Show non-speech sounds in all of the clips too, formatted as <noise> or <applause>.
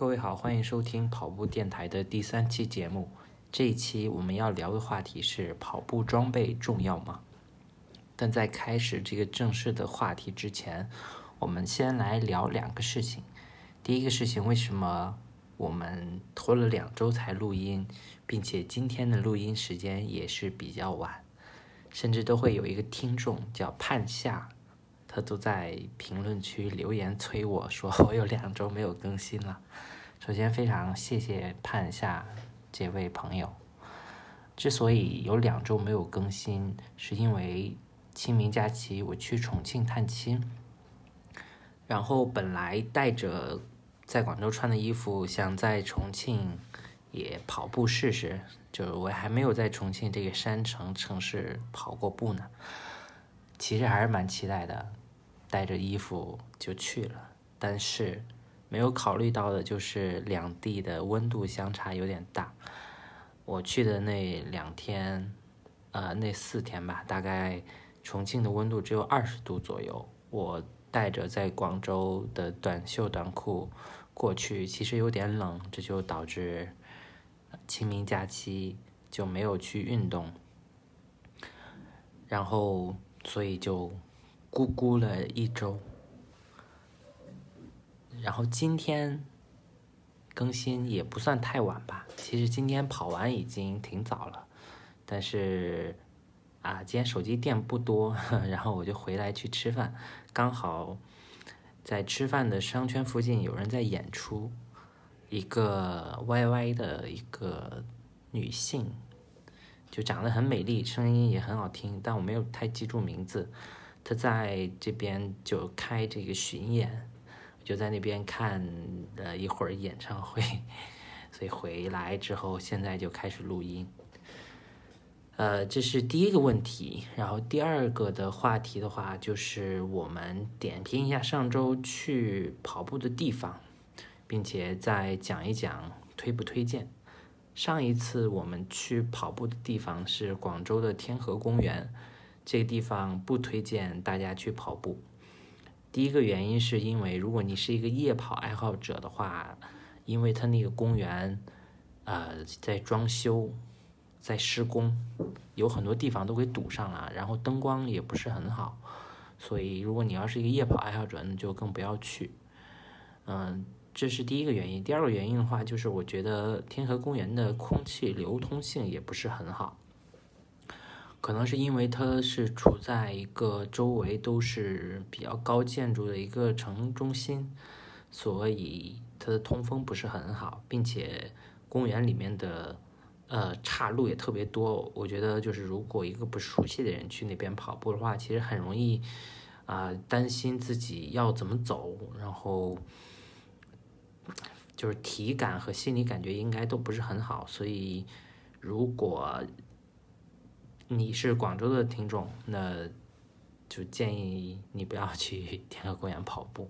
各位好，欢迎收听跑步电台的第三期节目。这一期我们要聊的话题是跑步装备重要吗？但在开始这个正式的话题之前，我们先来聊两个事情。第一个事情，为什么我们拖了两周才录音，并且今天的录音时间也是比较晚，甚至都会有一个听众叫盼夏。他都在评论区留言催我说 <laughs> 我有两周没有更新了。首先非常谢谢盼夏这位朋友。之所以有两周没有更新，是因为清明假期我去重庆探亲，然后本来带着在广州穿的衣服，想在重庆也跑步试试，就是我还没有在重庆这个山城城市跑过步呢，其实还是蛮期待的。带着衣服就去了，但是没有考虑到的就是两地的温度相差有点大。我去的那两天，呃，那四天吧，大概重庆的温度只有二十度左右。我带着在广州的短袖短裤过去，其实有点冷，这就导致清明假期就没有去运动，然后所以就。咕咕了一周，然后今天更新也不算太晚吧。其实今天跑完已经挺早了，但是啊，今天手机电不多，<laughs> 然后我就回来去吃饭。刚好在吃饭的商圈附近有人在演出，一个 YY 的一个女性，就长得很美丽，声音也很好听，但我没有太记住名字。他在这边就开这个巡演，就在那边看了一会儿演唱会，<laughs> 所以回来之后现在就开始录音。呃，这是第一个问题，然后第二个的话题的话，就是我们点评一下上周去跑步的地方，并且再讲一讲推不推荐。上一次我们去跑步的地方是广州的天河公园。这个地方不推荐大家去跑步。第一个原因是因为，如果你是一个夜跑爱好者的话，因为它那个公园，呃，在装修，在施工，有很多地方都给堵上了，然后灯光也不是很好，所以如果你要是一个夜跑爱好者，那就更不要去。嗯，这是第一个原因。第二个原因的话，就是我觉得天河公园的空气流通性也不是很好。可能是因为它是处在一个周围都是比较高建筑的一个城中心，所以它的通风不是很好，并且公园里面的呃岔路也特别多。我觉得就是如果一个不熟悉的人去那边跑步的话，其实很容易啊担心自己要怎么走，然后就是体感和心理感觉应该都不是很好。所以如果你是广州的听众，那就建议你不要去 <laughs> 天河公园跑步。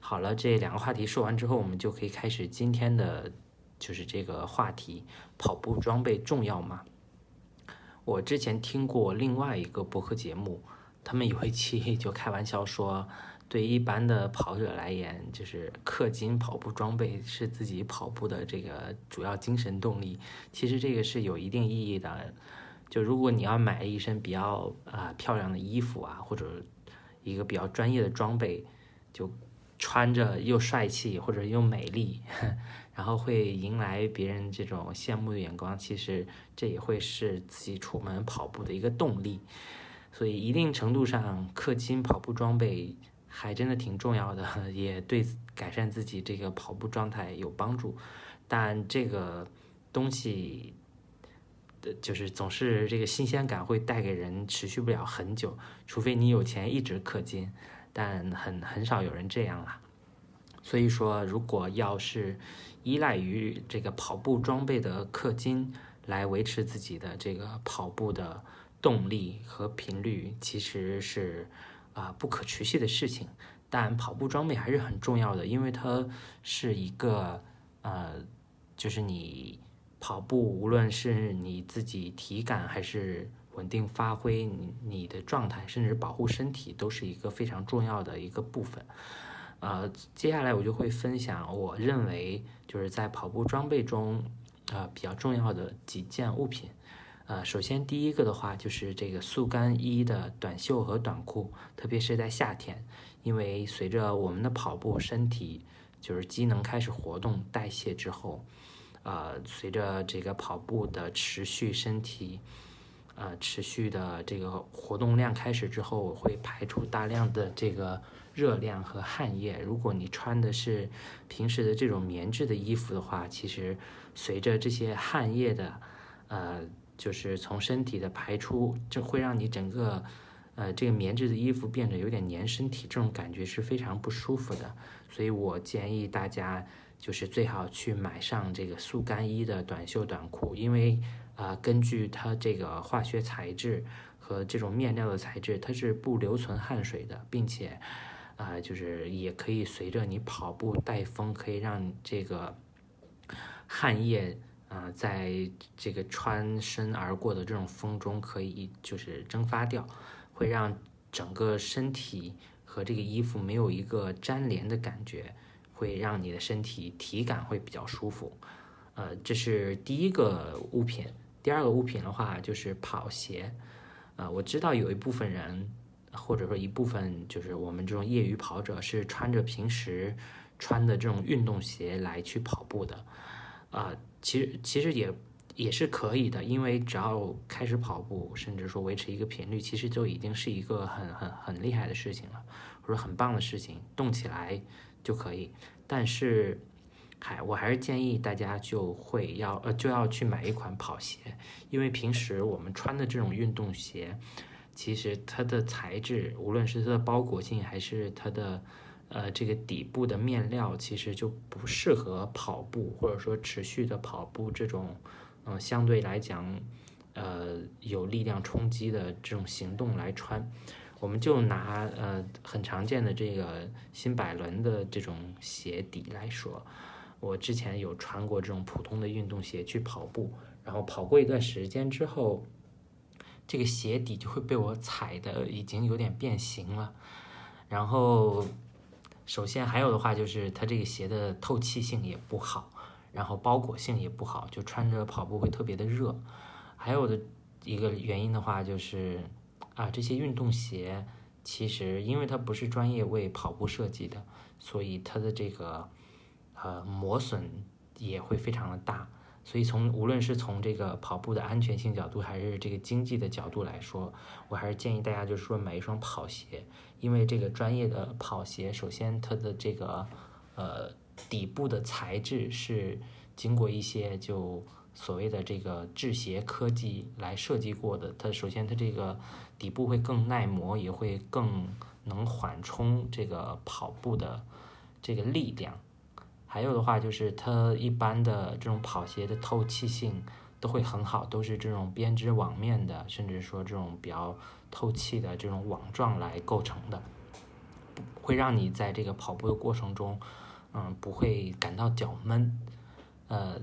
好了，这两个话题说完之后，我们就可以开始今天的，就是这个话题：跑步装备重要吗？我之前听过另外一个博客节目，他们有一期 <laughs> 就开玩笑说，对一般的跑者来言，就是氪金跑步装备是自己跑步的这个主要精神动力。其实这个是有一定意义的。就如果你要买一身比较啊漂亮的衣服啊，或者一个比较专业的装备，就穿着又帅气或者又美丽，<laughs> 然后会迎来别人这种羡慕的眼光，其实这也会是自己出门跑步的一个动力。所以一定程度上，氪金跑步装备还真的挺重要的，<laughs> 也对改善自己这个跑步状态有帮助。但这个东西。就是总是这个新鲜感会带给人持续不了很久，除非你有钱一直氪金，但很很少有人这样了。所以说，如果要是依赖于这个跑步装备的氪金来维持自己的这个跑步的动力和频率，其实是啊不可持续的事情。但跑步装备还是很重要的，因为它是一个呃，就是你。跑步，无论是你自己体感还是稳定发挥，你你的状态，甚至保护身体，都是一个非常重要的一个部分。呃，接下来我就会分享我认为就是在跑步装备中，呃比较重要的几件物品。呃，首先第一个的话就是这个速干衣的短袖和短裤，特别是在夏天，因为随着我们的跑步，身体就是机能开始活动代谢之后，呃，随着这个跑步的持续，身体呃持续的这个活动量开始之后，会排出大量的这个热量和汗液。如果你穿的是平时的这种棉质的衣服的话，其实随着这些汗液的呃。就是从身体的排出，这会让你整个，呃，这个棉质的衣服变得有点粘身体，这种感觉是非常不舒服的。所以我建议大家，就是最好去买上这个速干衣的短袖短裤，因为啊，根据它这个化学材质和这种面料的材质，它是不留存汗水的，并且，啊，就是也可以随着你跑步带风，可以让这个汗液。啊，在这个穿身而过的这种风中，可以就是蒸发掉，会让整个身体和这个衣服没有一个粘连的感觉，会让你的身体体感会比较舒服。呃，这是第一个物品。第二个物品的话就是跑鞋。呃，我知道有一部分人，或者说一部分就是我们这种业余跑者是穿着平时穿的这种运动鞋来去跑步的。啊，其实其实也也是可以的，因为只要开始跑步，甚至说维持一个频率，其实就已经是一个很很很厉害的事情了，或者很棒的事情，动起来就可以。但是，还我还是建议大家就会要呃就要去买一款跑鞋，因为平时我们穿的这种运动鞋，其实它的材质，无论是它的包裹性还是它的。呃，这个底部的面料其实就不适合跑步，或者说持续的跑步这种，嗯，相对来讲，呃，有力量冲击的这种行动来穿。我们就拿呃很常见的这个新百伦的这种鞋底来说，我之前有穿过这种普通的运动鞋去跑步，然后跑过一段时间之后，这个鞋底就会被我踩的已经有点变形了，然后。首先还有的话就是它这个鞋的透气性也不好，然后包裹性也不好，就穿着跑步会特别的热。还有的一个原因的话就是，啊这些运动鞋其实因为它不是专业为跑步设计的，所以它的这个呃磨损也会非常的大。所以从无论是从这个跑步的安全性角度，还是这个经济的角度来说，我还是建议大家就是说买一双跑鞋，因为这个专业的跑鞋，首先它的这个呃底部的材质是经过一些就所谓的这个制鞋科技来设计过的，它首先它这个底部会更耐磨，也会更能缓冲这个跑步的这个力量。还有的话就是它一般的这种跑鞋的透气性都会很好，都是这种编织网面的，甚至说这种比较透气的这种网状来构成的，会让你在这个跑步的过程中，嗯，不会感到脚闷。呃，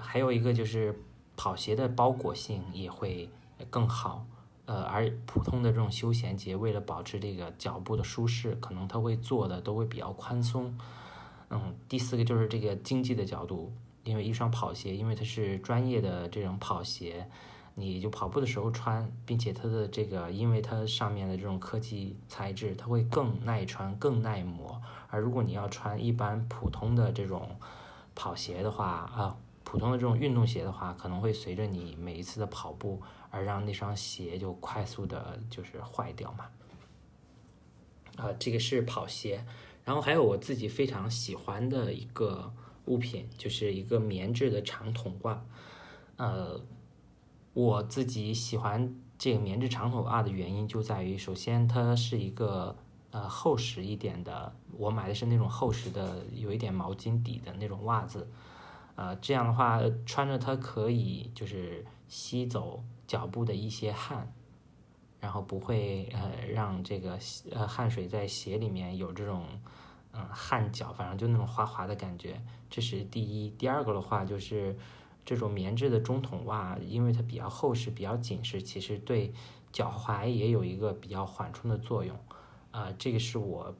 还有一个就是跑鞋的包裹性也会更好。呃，而普通的这种休闲鞋，为了保持这个脚部的舒适，可能它会做的都会比较宽松。嗯，第四个就是这个经济的角度，因为一双跑鞋，因为它是专业的这种跑鞋，你就跑步的时候穿，并且它的这个，因为它上面的这种科技材质，它会更耐穿、更耐磨。而如果你要穿一般普通的这种跑鞋的话，啊，普通的这种运动鞋的话，可能会随着你每一次的跑步而让那双鞋就快速的就是坏掉嘛。啊，这个是跑鞋。然后还有我自己非常喜欢的一个物品，就是一个棉质的长筒袜。呃，我自己喜欢这个棉质长筒袜的原因就在于，首先它是一个呃厚实一点的，我买的是那种厚实的，有一点毛巾底的那种袜子。呃，这样的话穿着它可以就是吸走脚部的一些汗。然后不会呃让这个呃汗水在鞋里面有这种嗯汗脚，反正就那种滑滑的感觉，这是第一。第二个的话就是这种棉质的中筒袜，因为它比较厚实、比较紧实，其实对脚踝也有一个比较缓冲的作用。啊，这个是我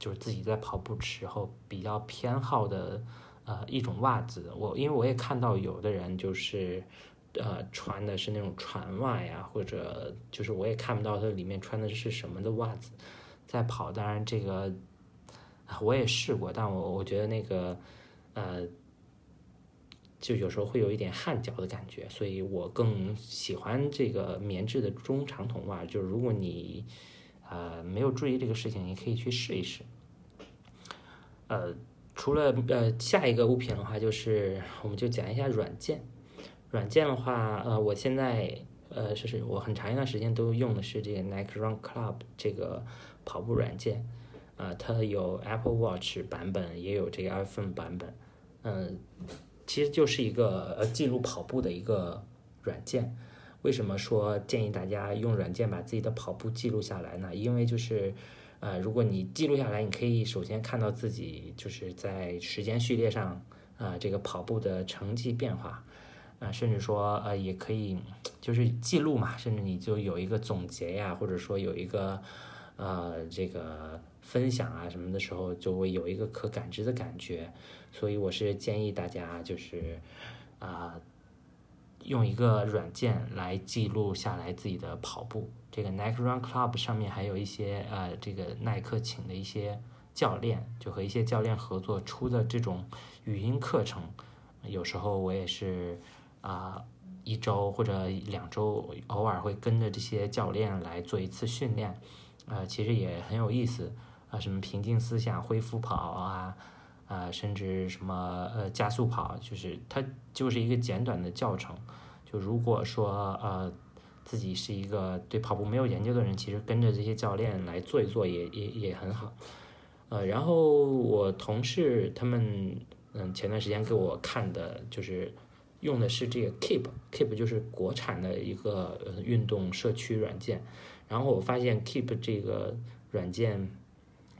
就是自己在跑步时候比较偏好的呃一种袜子。我因为我也看到有的人就是呃穿的是那种船袜呀，或者就是我也看不到它里面穿的是什么的袜子在跑。当然这个我也试过，但我我觉得那个呃。就有时候会有一点汗脚的感觉，所以我更喜欢这个棉质的中长筒袜。就是如果你呃没有注意这个事情，你可以去试一试。呃，除了呃下一个物品的话，就是我们就讲一下软件。软件的话，呃，我现在呃就是我很长一段时间都用的是这个 Nike Run Club 这个跑步软件。啊，它有 Apple Watch 版本，也有这个 iPhone 版本。嗯。其实就是一个呃记录跑步的一个软件。为什么说建议大家用软件把自己的跑步记录下来呢？因为就是，呃，如果你记录下来，你可以首先看到自己就是在时间序列上啊这个跑步的成绩变化，啊，甚至说呃也可以就是记录嘛，甚至你就有一个总结呀，或者说有一个呃这个。分享啊什么的时候，就会有一个可感知的感觉，所以我是建议大家就是啊，用一个软件来记录下来自己的跑步。这个 Nike Run Club 上面还有一些呃，这个耐克请的一些教练，就和一些教练合作出的这种语音课程。有时候我也是啊，一周或者两周偶尔会跟着这些教练来做一次训练，呃，其实也很有意思。啊，什么平静思想、恢复跑啊，啊，甚至什么呃加速跑，就是它就是一个简短的教程。就如果说呃自己是一个对跑步没有研究的人，其实跟着这些教练来做一做也也也很好。呃，然后我同事他们嗯前段时间给我看的就是用的是这个 Keep，Keep 就是国产的一个运动社区软件。然后我发现 Keep 这个软件。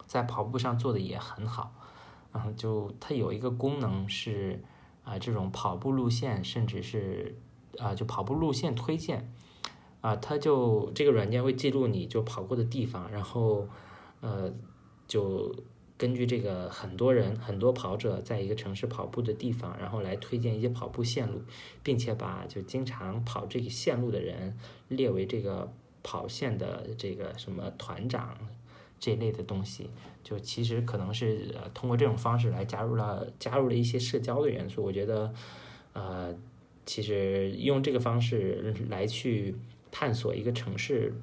在跑步上做的也很好，然后就它有一个功能是啊，这种跑步路线，甚至是啊，就跑步路线推荐啊，它就这个软件会记录你就跑过的地方，然后呃，就根据这个很多人很多跑者在一个城市跑步的地方，然后来推荐一些跑步线路，并且把就经常跑这个线路的人列为这个跑线的这个什么团长。这类的东西，就其实可能是通过这种方式来加入了加入了一些社交的元素。我觉得，呃，其实用这个方式来去探索一个城市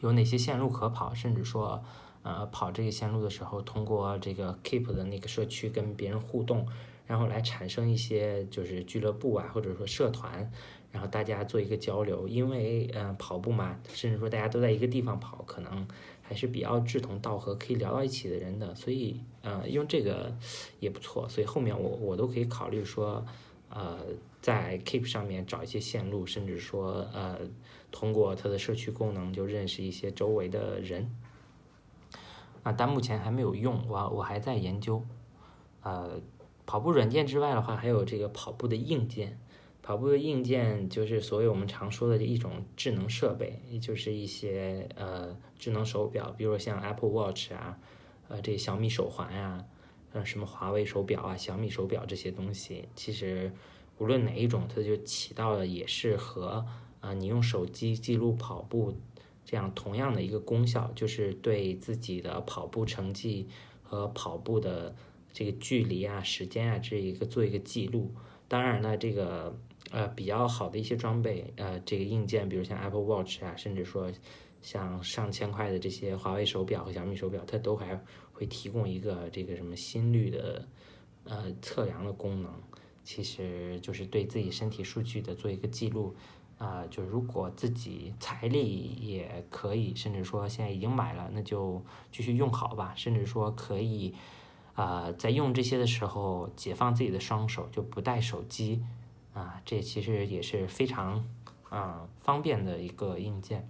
有哪些线路可跑，甚至说呃跑这个线路的时候，通过这个 Keep 的那个社区跟别人互动，然后来产生一些就是俱乐部啊，或者说社团，然后大家做一个交流。因为嗯跑步嘛，甚至说大家都在一个地方跑，可能。还是比较志同道合，可以聊到一起的人的，所以呃，用这个也不错。所以后面我我都可以考虑说，呃，在 Keep 上面找一些线路，甚至说呃，通过它的社区功能就认识一些周围的人。啊，但目前还没有用，我我还在研究。呃，跑步软件之外的话，还有这个跑步的硬件。跑步的硬件就是所谓我们常说的一种智能设备，也就是一些呃智能手表，比如像 Apple Watch 啊，呃这小米手环呀，呃什么华为手表啊、小米手表这些东西，其实无论哪一种，它就起到的也是和啊你用手机记录跑步这样同样的一个功效，就是对自己的跑步成绩和跑步的这个距离啊、时间啊这一个做一个记录。当然呢，这个。呃，比较好的一些装备，呃，这个硬件，比如像 Apple Watch 啊，甚至说像上千块的这些华为手表和小米手表，它都还会提供一个这个什么心率的呃测量的功能，其实就是对自己身体数据的做一个记录啊。就如果自己财力也可以，甚至说现在已经买了，那就继续用好吧。甚至说可以啊，在用这些的时候解放自己的双手，就不带手机。啊，这其实也是非常啊方便的一个硬件。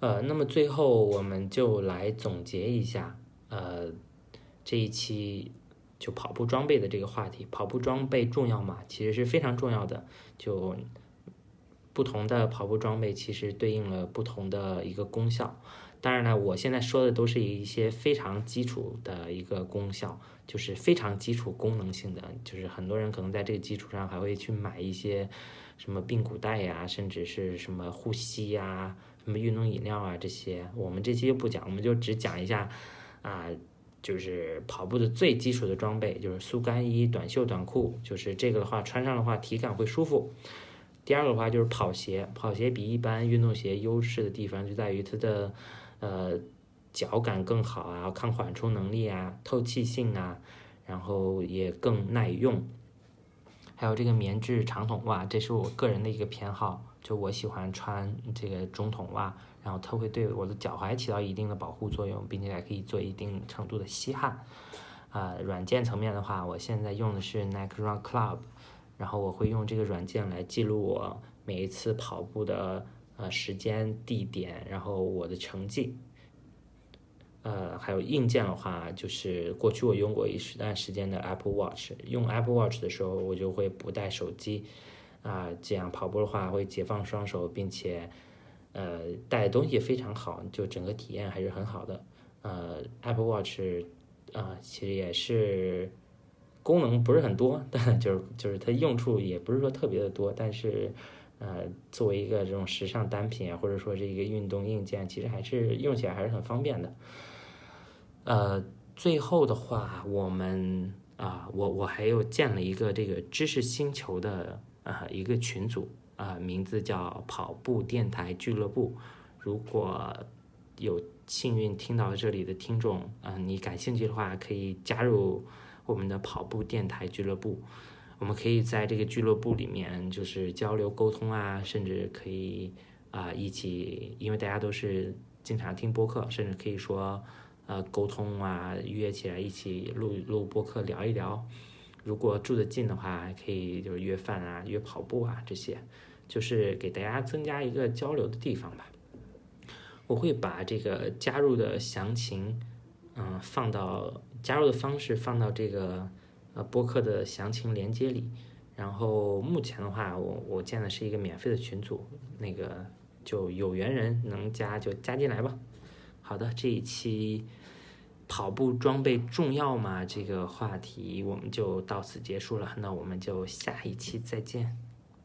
呃，那么最后我们就来总结一下，呃，这一期就跑步装备的这个话题。跑步装备重要吗？其实是非常重要的。就不同的跑步装备其实对应了不同的一个功效。当然了，我现在说的都是一些非常基础的一个功效，就是非常基础功能性的，就是很多人可能在这个基础上还会去买一些什么髌骨带呀，甚至是什么护膝呀、什么运动饮料啊这些。我们这期就不讲，我们就只讲一下啊，就是跑步的最基础的装备，就是速干衣、短袖短裤，就是这个的话穿上的话体感会舒服。第二个的话就是跑鞋，跑鞋比一般运动鞋优势的地方就在于它的。呃，脚感更好啊，抗缓冲能力啊，透气性啊，然后也更耐用。还有这个棉质长筒袜，这是我个人的一个偏好，就我喜欢穿这个中筒袜，然后它会对我的脚踝起到一定的保护作用，并且还可以做一定程度的吸汗。啊，软件层面的话，我现在用的是 Nike Run Club，然后我会用这个软件来记录我每一次跑步的。呃，时间、地点，然后我的成绩，呃，还有硬件的话，就是过去我用过一段时间的 Apple Watch，用 Apple Watch 的时候，我就会不带手机，啊，这样跑步的话会解放双手，并且，呃，带东西非常好，就整个体验还是很好的。呃，Apple Watch，啊，其实也是功能不是很多，<laughs> 但就是就是它用处也不是说特别的多，但是。呃，作为一个这种时尚单品啊，或者说这一个运动硬件，其实还是用起来还是很方便的。呃，最后的话，我们啊，我我还有建了一个这个知识星球的啊一个群组啊，名字叫跑步电台俱乐部。如果有幸运听到这里的听众啊，你感兴趣的话，可以加入我们的跑步电台俱乐部。我们可以在这个俱乐部里面，就是交流沟通啊，甚至可以啊一起，因为大家都是经常听播客，甚至可以说呃沟通啊，约起来一起录录播客聊一聊。如果住得近的话，可以就是约饭啊，约跑步啊，这些就是给大家增加一个交流的地方吧。我会把这个加入的详情，嗯，放到加入的方式放到这个。呃，播客的详情连接里，然后目前的话，我我建的是一个免费的群组，那个就有缘人能加就加进来吧。好的，这一期跑步装备重要吗？这个话题我们就到此结束了，那我们就下一期再见。